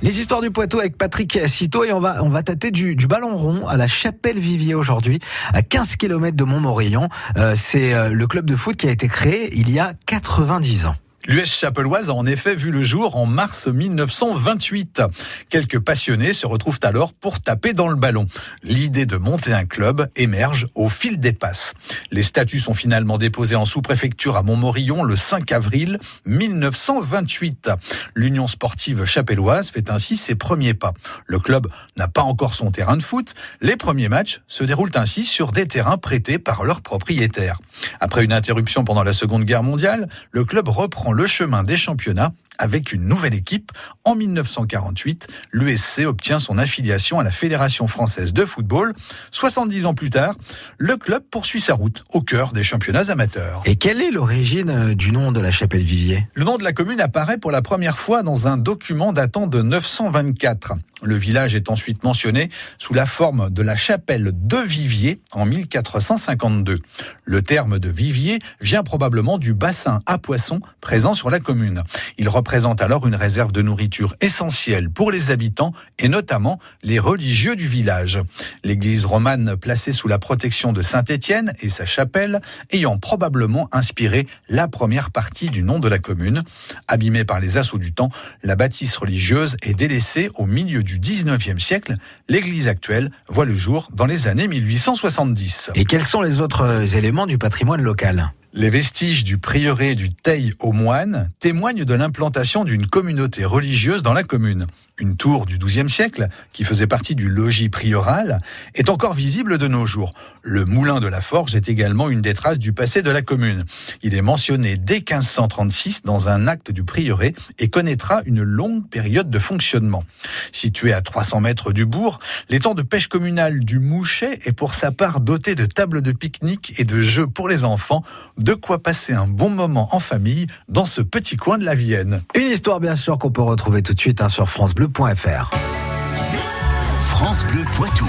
Les histoires du Poitou avec Patrick Citeau et on va, on va tâter du, du ballon rond à la Chapelle Vivier aujourd'hui, à 15 km de Montmorillon. Euh, c'est euh, le club de foot qui a été créé il y a 90 ans. L'US Chapelloise a en effet vu le jour en mars 1928. Quelques passionnés se retrouvent alors pour taper dans le ballon. L'idée de monter un club émerge au fil des passes. Les statuts sont finalement déposés en sous-préfecture à Montmorillon le 5 avril 1928. L'Union sportive chapelloise fait ainsi ses premiers pas. Le club n'a pas encore son terrain de foot. Les premiers matchs se déroulent ainsi sur des terrains prêtés par leurs propriétaires. Après une interruption pendant la Seconde Guerre mondiale, le club reprend le chemin des championnats avec une nouvelle équipe. En 1948, l'USC obtient son affiliation à la Fédération française de football. 70 ans plus tard, le club poursuit sa route au cœur des championnats amateurs. Et quelle est l'origine euh, du nom de la Chapelle Vivier? Le nom de la commune apparaît pour la première fois dans un document datant de 924. Le village est ensuite mentionné sous la forme de la chapelle de Vivier en 1452. Le terme de Vivier vient probablement du bassin à poissons présent sur la commune. Il représente alors une réserve de nourriture essentielle pour les habitants et notamment les religieux du village. L'église romane placée sous la protection de Saint-Étienne et sa chapelle ayant probablement inspiré la première partie du nom de la commune. Abîmée par les assauts du temps, la bâtisse religieuse est délaissée au milieu du 19e siècle, l'église actuelle voit le jour dans les années 1870. Et quels sont les autres euh, éléments du patrimoine local? Les vestiges du prieuré du Teil aux moines témoignent de l'implantation d'une communauté religieuse dans la commune. Une tour du XIIe siècle, qui faisait partie du logis prioral, est encore visible de nos jours. Le moulin de la Forge est également une des traces du passé de la commune. Il est mentionné dès 1536 dans un acte du prieuré et connaîtra une longue période de fonctionnement. Situé à 300 mètres du bourg, l'étang de pêche communal du Mouchet est pour sa part doté de tables de pique-nique et de jeux pour les enfants, de quoi passer un bon moment en famille dans ce petit coin de la Vienne. Une histoire bien sûr qu'on peut retrouver tout de suite hein, sur francebleu.fr. France Bleu Poitou.